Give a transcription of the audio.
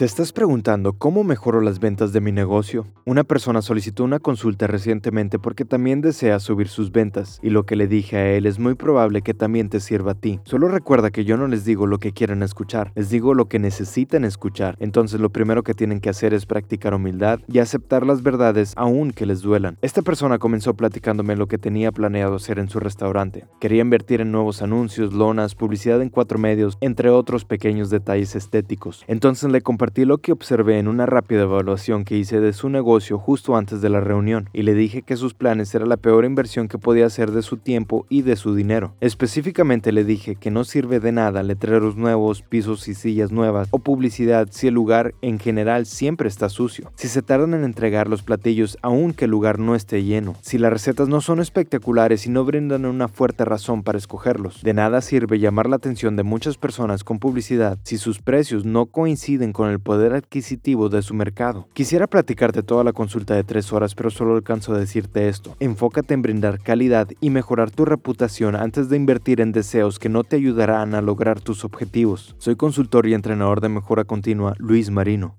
¿Te estás preguntando cómo mejoro las ventas de mi negocio? Una persona solicitó una consulta recientemente porque también desea subir sus ventas y lo que le dije a él es muy probable que también te sirva a ti. Solo recuerda que yo no les digo lo que quieren escuchar, les digo lo que necesitan escuchar. Entonces lo primero que tienen que hacer es practicar humildad y aceptar las verdades aun que les duelan. Esta persona comenzó platicándome lo que tenía planeado hacer en su restaurante. Quería invertir en nuevos anuncios, lonas, publicidad en cuatro medios, entre otros pequeños detalles estéticos. Entonces le compartí lo que observé en una rápida evaluación que hice de su negocio justo antes de la reunión y le dije que sus planes era la peor inversión que podía hacer de su tiempo y de su dinero. Específicamente le dije que no sirve de nada letreros nuevos, pisos y sillas nuevas o publicidad si el lugar en general siempre está sucio, si se tardan en entregar los platillos aunque el lugar no esté lleno, si las recetas no son espectaculares y no brindan una fuerte razón para escogerlos. De nada sirve llamar la atención de muchas personas con publicidad si sus precios no coinciden con poder adquisitivo de su mercado. Quisiera platicarte toda la consulta de tres horas, pero solo alcanzo a decirte esto. Enfócate en brindar calidad y mejorar tu reputación antes de invertir en deseos que no te ayudarán a lograr tus objetivos. Soy consultor y entrenador de mejora continua, Luis Marino.